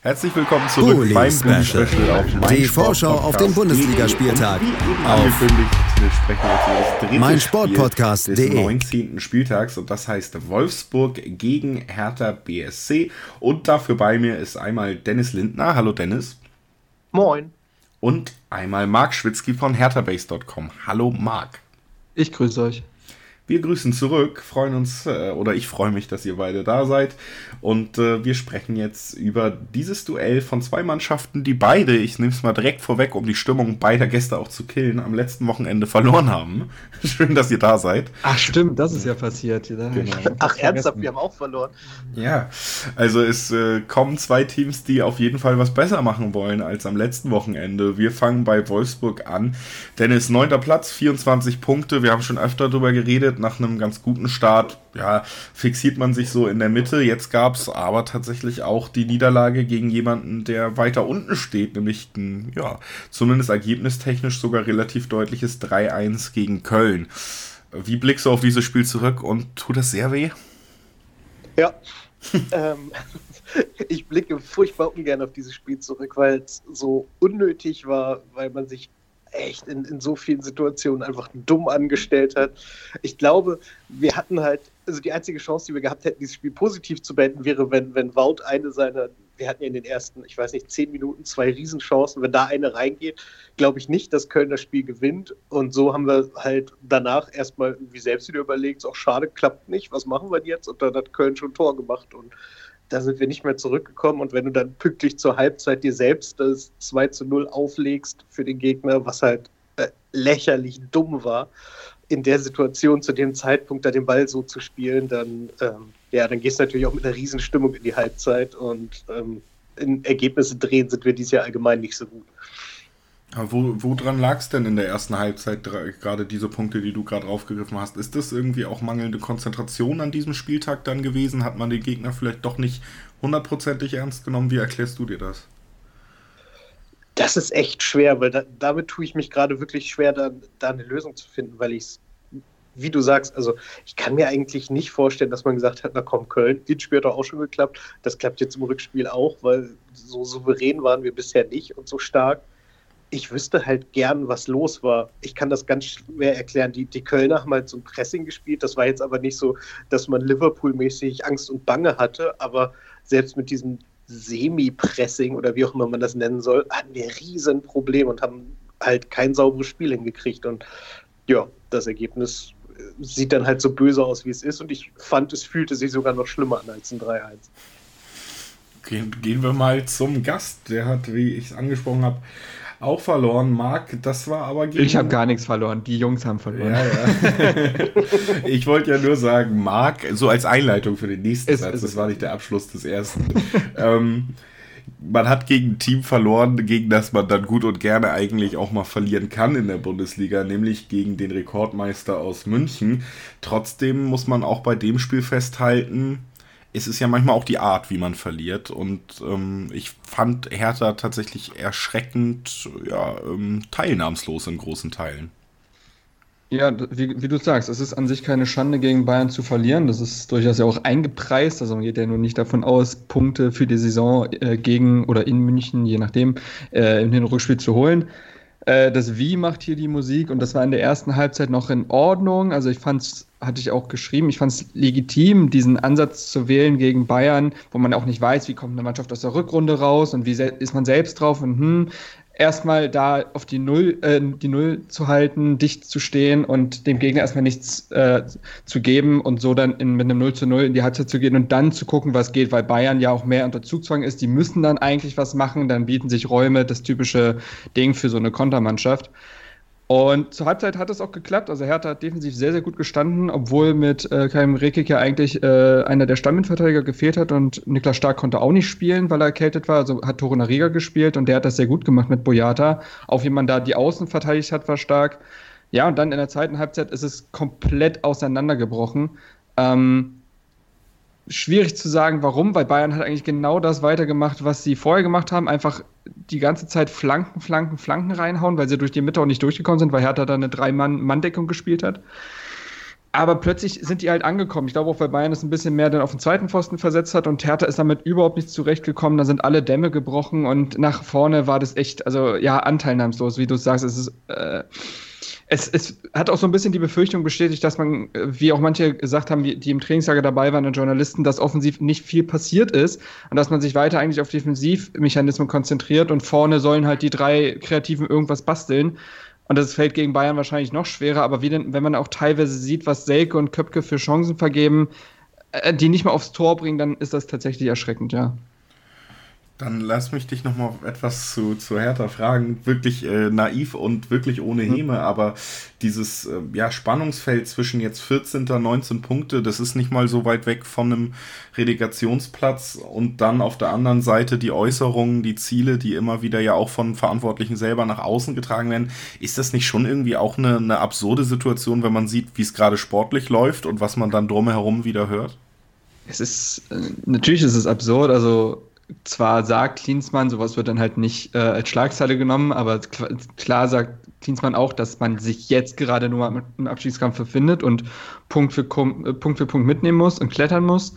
Herzlich willkommen zurück Bully beim Special. Auf Die Vorschau auf den Bundesligaspieltag. Angekündigt, wir sprechen jetzt über das dritte meinsportpodcast.de. Spiel des 19. Spieltags und das heißt Wolfsburg gegen Hertha BSC. Und dafür bei mir ist einmal Dennis Lindner. Hallo Dennis. Moin. Und einmal Marc Schwitzky von herthabase.com. Hallo Marc. Ich grüße euch. Wir grüßen zurück, freuen uns, äh, oder ich freue mich, dass ihr beide da seid. Und äh, wir sprechen jetzt über dieses Duell von zwei Mannschaften, die beide, ich nehme es mal direkt vorweg, um die Stimmung beider Gäste auch zu killen, am letzten Wochenende verloren haben. Schön, dass ihr da seid. Ach stimmt, das ist ja passiert. Genau. Ach ernsthaft, wir haben auch verloren. Ja, also es äh, kommen zwei Teams, die auf jeden Fall was besser machen wollen als am letzten Wochenende. Wir fangen bei Wolfsburg an. Dennis, neunter Platz, 24 Punkte. Wir haben schon öfter darüber geredet. Nach einem ganz guten Start, ja, fixiert man sich so in der Mitte. Jetzt gab es aber tatsächlich auch die Niederlage gegen jemanden, der weiter unten steht, nämlich ein, ja, zumindest ergebnistechnisch sogar relativ deutliches 3-1 gegen Köln. Wie blickst du auf dieses Spiel zurück und tut das sehr weh? Ja. ähm, ich blicke furchtbar ungern auf dieses Spiel zurück, weil es so unnötig war, weil man sich echt in, in so vielen Situationen einfach dumm angestellt hat. Ich glaube, wir hatten halt, also die einzige Chance, die wir gehabt hätten, dieses Spiel positiv zu beenden, wäre, wenn, wenn Wout eine seiner, wir hatten ja in den ersten, ich weiß nicht, zehn Minuten zwei Riesenchancen, wenn da eine reingeht, glaube ich nicht, dass Köln das Spiel gewinnt. Und so haben wir halt danach erstmal irgendwie selbst wieder überlegt, auch schade, klappt nicht, was machen wir jetzt? Und dann hat Köln schon Tor gemacht und da sind wir nicht mehr zurückgekommen. Und wenn du dann pünktlich zur Halbzeit dir selbst das 2 zu 0 auflegst für den Gegner, was halt äh, lächerlich dumm war, in der Situation zu dem Zeitpunkt da den Ball so zu spielen, dann, ähm, ja, dann gehst du natürlich auch mit einer Riesenstimmung in die Halbzeit und ähm, in Ergebnisse drehen sind wir dieses Jahr allgemein nicht so gut. Aber wo, woran lag es denn in der ersten Halbzeit, gerade diese Punkte, die du gerade aufgegriffen hast? Ist das irgendwie auch mangelnde Konzentration an diesem Spieltag dann gewesen? Hat man den Gegner vielleicht doch nicht hundertprozentig ernst genommen? Wie erklärst du dir das? Das ist echt schwer, weil da, damit tue ich mich gerade wirklich schwer, da, da eine Lösung zu finden, weil ich es, wie du sagst, also ich kann mir eigentlich nicht vorstellen, dass man gesagt hat, na komm, Köln, das Spiel hat doch auch schon geklappt. Das klappt jetzt im Rückspiel auch, weil so souverän waren wir bisher nicht und so stark ich wüsste halt gern, was los war. Ich kann das ganz schwer erklären. Die, die Kölner haben halt so ein Pressing gespielt. Das war jetzt aber nicht so, dass man Liverpool-mäßig Angst und Bange hatte. Aber selbst mit diesem Semi-Pressing oder wie auch immer man das nennen soll, hatten wir riesen Probleme und haben halt kein sauberes Spiel hingekriegt. Und ja, das Ergebnis sieht dann halt so böse aus, wie es ist. Und ich fand, es fühlte sich sogar noch schlimmer an als ein 3-1. Gehen, gehen wir mal zum Gast. Der hat, wie ich es angesprochen habe, auch verloren. Marc, das war aber gegen... Ich habe gar nichts verloren. Die Jungs haben verloren. Ja, ja. ich wollte ja nur sagen, Marc, so als Einleitung für den nächsten es, Satz, es, das war nicht der Abschluss des ersten. ähm, man hat gegen ein Team verloren, gegen das man dann gut und gerne eigentlich auch mal verlieren kann in der Bundesliga, nämlich gegen den Rekordmeister aus München. Trotzdem muss man auch bei dem Spiel festhalten, es ist ja manchmal auch die Art, wie man verliert. Und ähm, ich fand Hertha tatsächlich erschreckend ja, ähm, teilnahmslos in großen Teilen. Ja, wie, wie, du sagst, es ist an sich keine Schande, gegen Bayern zu verlieren. Das ist durchaus ja auch eingepreist. Also man geht ja nur nicht davon aus, Punkte für die Saison äh, gegen oder in München, je nachdem, äh, in den Rückspiel zu holen. Äh, das Wie macht hier die Musik und das war in der ersten Halbzeit noch in Ordnung. Also ich fand es, hatte ich auch geschrieben, ich fand es legitim, diesen Ansatz zu wählen gegen Bayern, wo man auch nicht weiß, wie kommt eine Mannschaft aus der Rückrunde raus und wie ist man selbst drauf und hm, erstmal da auf die Null, äh, die Null zu halten, dicht zu stehen und dem Gegner erstmal nichts äh, zu geben und so dann in, mit einem 0 zu 0 in die Halbzeit zu gehen und dann zu gucken, was geht, weil Bayern ja auch mehr unter Zugzwang ist. Die müssen dann eigentlich was machen, dann bieten sich Räume, das typische Ding für so eine Kontermannschaft. Und zur Halbzeit hat es auch geklappt. Also Hertha hat defensiv sehr, sehr gut gestanden, obwohl mit äh, Kaim Rekik ja eigentlich äh, einer der Stamminverteidiger gefehlt hat und Niklas Stark konnte auch nicht spielen, weil er erkältet war. Also hat Tore Riga gespielt und der hat das sehr gut gemacht mit Boyata. Auch wie man da die Außen verteidigt hat, war stark. Ja, und dann in der zweiten Halbzeit ist es komplett auseinandergebrochen. Ähm, schwierig zu sagen, warum, weil Bayern hat eigentlich genau das weitergemacht, was sie vorher gemacht haben. Einfach die ganze Zeit Flanken, Flanken, Flanken reinhauen, weil sie durch die Mitte auch nicht durchgekommen sind, weil Hertha da eine Drei-Mann-Deckung gespielt hat. aber plötzlich sind die halt angekommen. Ich glaube auch, weil Bayern es ein bisschen mehr dann auf den zweiten Pfosten versetzt hat und Hertha ist damit überhaupt nicht zurechtgekommen. Da sind alle Dämme gebrochen und nach vorne war das echt, also ja, anteilnahmslos, wie du sagst. Es ist, äh, es, es hat auch so ein bisschen die Befürchtung bestätigt, dass man, wie auch manche gesagt haben, die im Trainingslager dabei waren, Journalisten, dass offensiv nicht viel passiert ist und dass man sich weiter eigentlich auf Defensivmechanismen konzentriert und vorne sollen halt die drei Kreativen irgendwas basteln. Und das fällt gegen Bayern wahrscheinlich noch schwerer, aber wie denn, wenn man auch teilweise sieht, was Selke und Köpke für Chancen vergeben, äh, die nicht mal aufs Tor bringen, dann ist das tatsächlich erschreckend, ja. Dann lass mich dich nochmal etwas zu, zu Hertha fragen. Wirklich äh, naiv und wirklich ohne mhm. Häme, mhm. aber dieses äh, ja, Spannungsfeld zwischen jetzt 14. 19 Punkte, das ist nicht mal so weit weg von einem Relegationsplatz und dann auf der anderen Seite die Äußerungen, die Ziele, die immer wieder ja auch von Verantwortlichen selber nach außen getragen werden. Ist das nicht schon irgendwie auch eine, eine absurde Situation, wenn man sieht, wie es gerade sportlich läuft und was man dann drumherum wieder hört? Es ist, äh, natürlich ist es absurd, also zwar sagt Klinsmann, sowas wird dann halt nicht äh, als Schlagzeile genommen, aber klar sagt Klinsmann auch, dass man sich jetzt gerade nur im Abstiegskampf befindet und Punkt für, äh, Punkt für Punkt mitnehmen muss und klettern muss.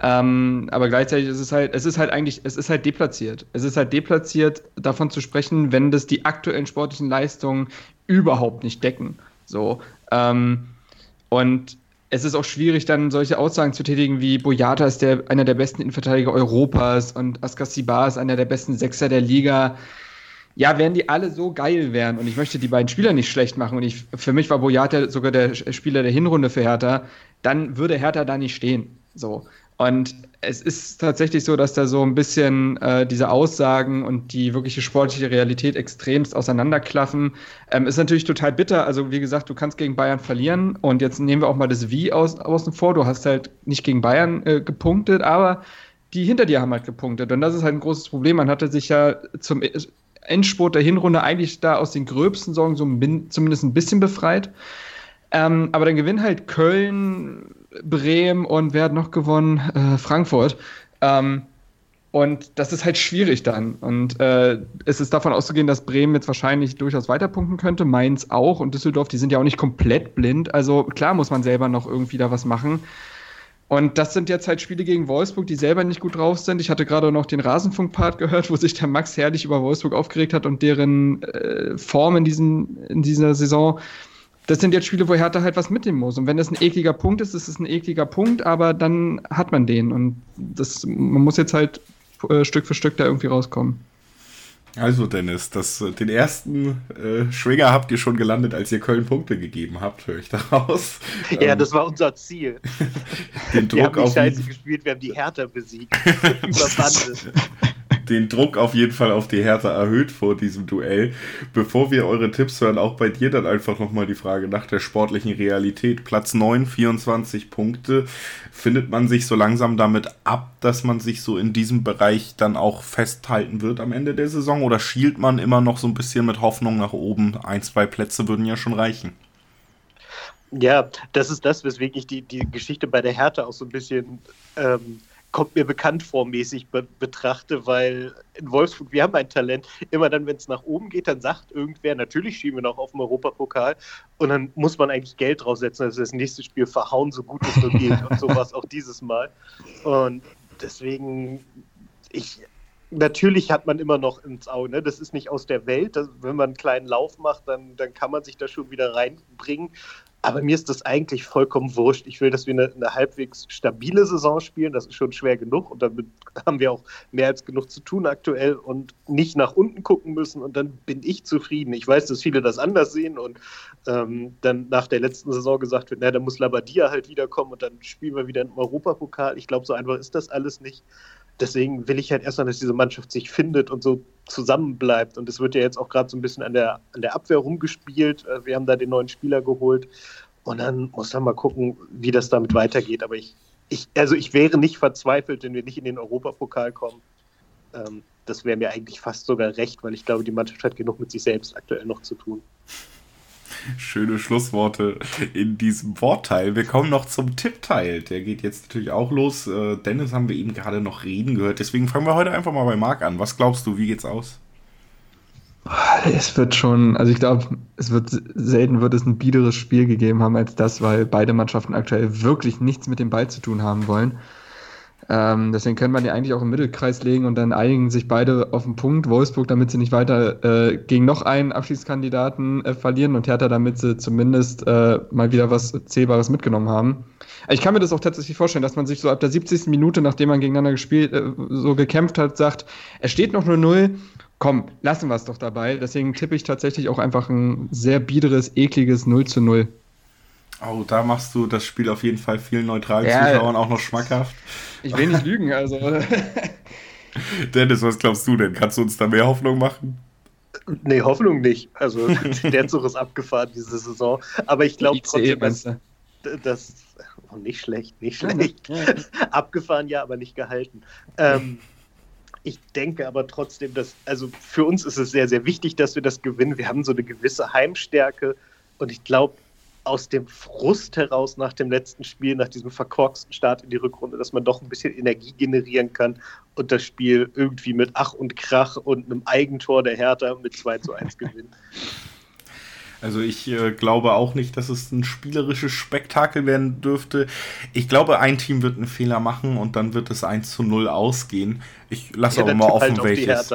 Ähm, aber gleichzeitig ist es halt, es ist halt eigentlich, es ist halt deplatziert. Es ist halt deplatziert, davon zu sprechen, wenn das die aktuellen sportlichen Leistungen überhaupt nicht decken. So. Ähm, und es ist auch schwierig, dann solche Aussagen zu tätigen wie Boyata ist der, einer der besten Innenverteidiger Europas und Askasibar ist einer der besten Sechser der Liga. Ja, wären die alle so geil wären und ich möchte die beiden Spieler nicht schlecht machen und ich, für mich war Boyata sogar der Spieler der Hinrunde für Hertha, dann würde Hertha da nicht stehen. So. Und es ist tatsächlich so, dass da so ein bisschen äh, diese Aussagen und die wirkliche sportliche Realität extremst auseinanderklaffen. Ähm, ist natürlich total bitter. Also, wie gesagt, du kannst gegen Bayern verlieren. Und jetzt nehmen wir auch mal das Wie aus, außen vor. Du hast halt nicht gegen Bayern äh, gepunktet, aber die hinter dir haben halt gepunktet. Und das ist halt ein großes Problem. Man hatte sich ja zum Endspurt der Hinrunde eigentlich da aus den gröbsten Sorgen so ein, zumindest ein bisschen befreit. Ähm, aber dann gewinnen halt Köln, Bremen und wer hat noch gewonnen? Äh, Frankfurt. Ähm, und das ist halt schwierig dann. Und äh, es ist davon auszugehen, dass Bremen jetzt wahrscheinlich durchaus weiterpunkten könnte, Mainz auch und Düsseldorf, die sind ja auch nicht komplett blind. Also klar muss man selber noch irgendwie da was machen. Und das sind jetzt halt Spiele gegen Wolfsburg, die selber nicht gut drauf sind. Ich hatte gerade noch den Rasenfunk-Part gehört, wo sich der Max herrlich über Wolfsburg aufgeregt hat und deren äh, Form in, diesen, in dieser Saison das sind jetzt Spiele, wo Hertha halt was mitnehmen muss. Und wenn das ein ekliger Punkt ist, ist es ein ekliger Punkt, aber dann hat man den. Und das, man muss jetzt halt äh, Stück für Stück da irgendwie rauskommen. Also Dennis, das, den ersten äh, Schwinger habt ihr schon gelandet, als ihr Köln Punkte gegeben habt, höre ich daraus. Ja, ähm, das war unser Ziel. den Druck wir haben auf Scheiße gespielt, wir haben die Hertha besiegt. den Druck auf jeden Fall auf die Hertha erhöht vor diesem Duell. Bevor wir eure Tipps hören, auch bei dir dann einfach nochmal die Frage nach der sportlichen Realität. Platz 9, 24 Punkte. Findet man sich so langsam damit ab, dass man sich so in diesem Bereich dann auch festhalten wird am Ende der Saison? Oder schielt man immer noch so ein bisschen mit Hoffnung nach oben? Ein, zwei Plätze würden ja schon reichen. Ja, das ist das, weswegen ich die, die Geschichte bei der Hertha auch so ein bisschen ähm, kommt mir bekannt vor mäßig be betrachte, weil in Wolfsburg, wir haben ein Talent, immer dann, wenn es nach oben geht, dann sagt irgendwer, natürlich schieben wir noch auf den Europapokal und dann muss man eigentlich Geld draufsetzen, also das nächste Spiel verhauen, so gut es nur geht und sowas auch dieses Mal. Und deswegen, ich, natürlich hat man immer noch ins Auge, ne? das ist nicht aus der Welt, das, wenn man einen kleinen Lauf macht, dann, dann kann man sich da schon wieder reinbringen. Aber mir ist das eigentlich vollkommen wurscht. Ich will, dass wir eine, eine, halbwegs stabile Saison spielen. Das ist schon schwer genug. Und damit haben wir auch mehr als genug zu tun aktuell und nicht nach unten gucken müssen. Und dann bin ich zufrieden. Ich weiß, dass viele das anders sehen und ähm, dann nach der letzten Saison gesagt wird, na, dann muss Labadia halt wiederkommen und dann spielen wir wieder im Europapokal. Ich glaube, so einfach ist das alles nicht deswegen will ich halt erstmal, dass diese Mannschaft sich findet und so zusammenbleibt. Und es wird ja jetzt auch gerade so ein bisschen an der, an der Abwehr rumgespielt. Äh, wir haben da den neuen Spieler geholt. Und dann muss man mal gucken, wie das damit weitergeht. Aber ich, ich, also ich wäre nicht verzweifelt, wenn wir nicht in den Europapokal kommen. Ähm, das wäre mir eigentlich fast sogar recht, weil ich glaube, die Mannschaft hat genug mit sich selbst aktuell noch zu tun. Schöne Schlussworte in diesem Wortteil. Wir kommen noch zum Tippteil. Der geht jetzt natürlich auch los. Äh, Dennis haben wir eben gerade noch reden gehört. Deswegen fangen wir heute einfach mal bei Marc an. Was glaubst du, wie geht's aus? Es wird schon, also ich glaube, es wird selten wird es ein biederes Spiel gegeben haben als das, weil beide Mannschaften aktuell wirklich nichts mit dem Ball zu tun haben wollen. Ähm, deswegen können wir die eigentlich auch im Mittelkreis legen und dann einigen sich beide auf den Punkt. Wolfsburg, damit sie nicht weiter äh, gegen noch einen Abschiedskandidaten äh, verlieren und Hertha, damit sie zumindest äh, mal wieder was Zählbares mitgenommen haben. Ich kann mir das auch tatsächlich vorstellen, dass man sich so ab der 70. Minute, nachdem man gegeneinander gespielt, äh, so gekämpft hat, sagt, es steht noch nur Null, komm, lassen wir es doch dabei. Deswegen tippe ich tatsächlich auch einfach ein sehr biederes, ekliges 0 zu 0. Oh, da machst du das Spiel auf jeden Fall vielen neutralen ja, Zuschauern auch noch schmackhaft. Ich will nicht lügen, also. Dennis, was glaubst du denn? Kannst du uns da mehr Hoffnung machen? Nee, Hoffnung nicht. Also der Zug ist abgefahren diese Saison. Aber ich glaube trotzdem, dass, dass oh, nicht schlecht, nicht schlecht. Ja, ja. Abgefahren ja, aber nicht gehalten. Ähm, ich denke aber trotzdem, dass, also für uns ist es sehr, sehr wichtig, dass wir das gewinnen. Wir haben so eine gewisse Heimstärke und ich glaube, aus dem Frust heraus nach dem letzten Spiel, nach diesem verkorksten Start in die Rückrunde, dass man doch ein bisschen Energie generieren kann und das Spiel irgendwie mit Ach und Krach und einem Eigentor der Hertha mit 2 zu 1 gewinnen. Also ich äh, glaube auch nicht, dass es ein spielerisches Spektakel werden dürfte. Ich glaube, ein Team wird einen Fehler machen und dann wird es 1 zu 0 ausgehen. Ich lasse ja, auch mal offen, halt welches.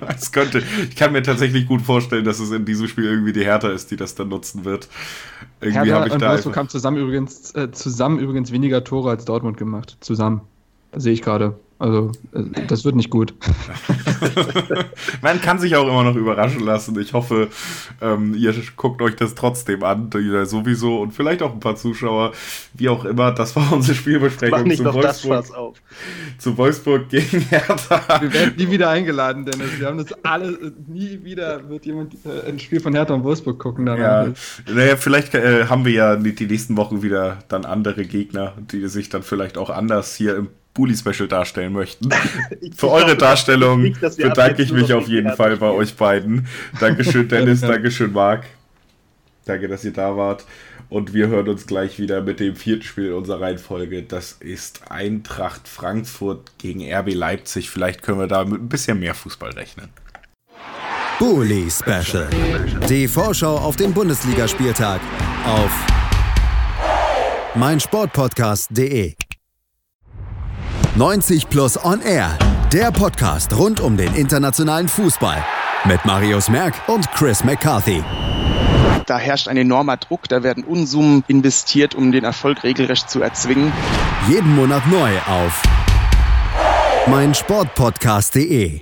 das könnte. Ich kann mir tatsächlich gut vorstellen, dass es in diesem Spiel irgendwie die Hertha ist, die das dann nutzen wird. Irgendwie Hertha ich und da Wolfsburg haben zusammen übrigens, äh, zusammen übrigens weniger Tore als Dortmund gemacht. Zusammen. Das sehe ich gerade. Also, äh, das wird nicht gut. Man kann sich auch immer noch überraschen lassen. Ich hoffe, ähm, ihr guckt euch das trotzdem an, sowieso und vielleicht auch ein paar Zuschauer, wie auch immer. Das war unsere Spielbesprechung zu Wolfsburg, zu Wolfsburg gegen Hertha. Wir werden nie wieder eingeladen, Dennis. Wir haben das alle, nie wieder wird jemand äh, ein Spiel von Hertha und Wolfsburg gucken. Ja, naja, vielleicht äh, haben wir ja die nächsten Wochen wieder dann andere Gegner, die sich dann vielleicht auch anders hier im Bully-Special darstellen möchten. Für eure Darstellung nicht, bedanke ich mich auf jeden Fall bei euch beiden. Dankeschön, Dennis, Dankeschön, Marc. Danke, dass ihr da wart. Und wir hören uns gleich wieder mit dem vierten Spiel unserer Reihenfolge. Das ist Eintracht Frankfurt gegen RB Leipzig. Vielleicht können wir da mit ein bisschen mehr Fußball rechnen. Bully Special. Die Vorschau auf den Bundesligaspieltag auf meinsportpodcast.de. 90 Plus On Air, der Podcast rund um den internationalen Fußball mit Marius Merck und Chris McCarthy. Da herrscht ein enormer Druck, da werden Unsummen investiert, um den Erfolg regelrecht zu erzwingen. Jeden Monat neu auf meinsportpodcast.de.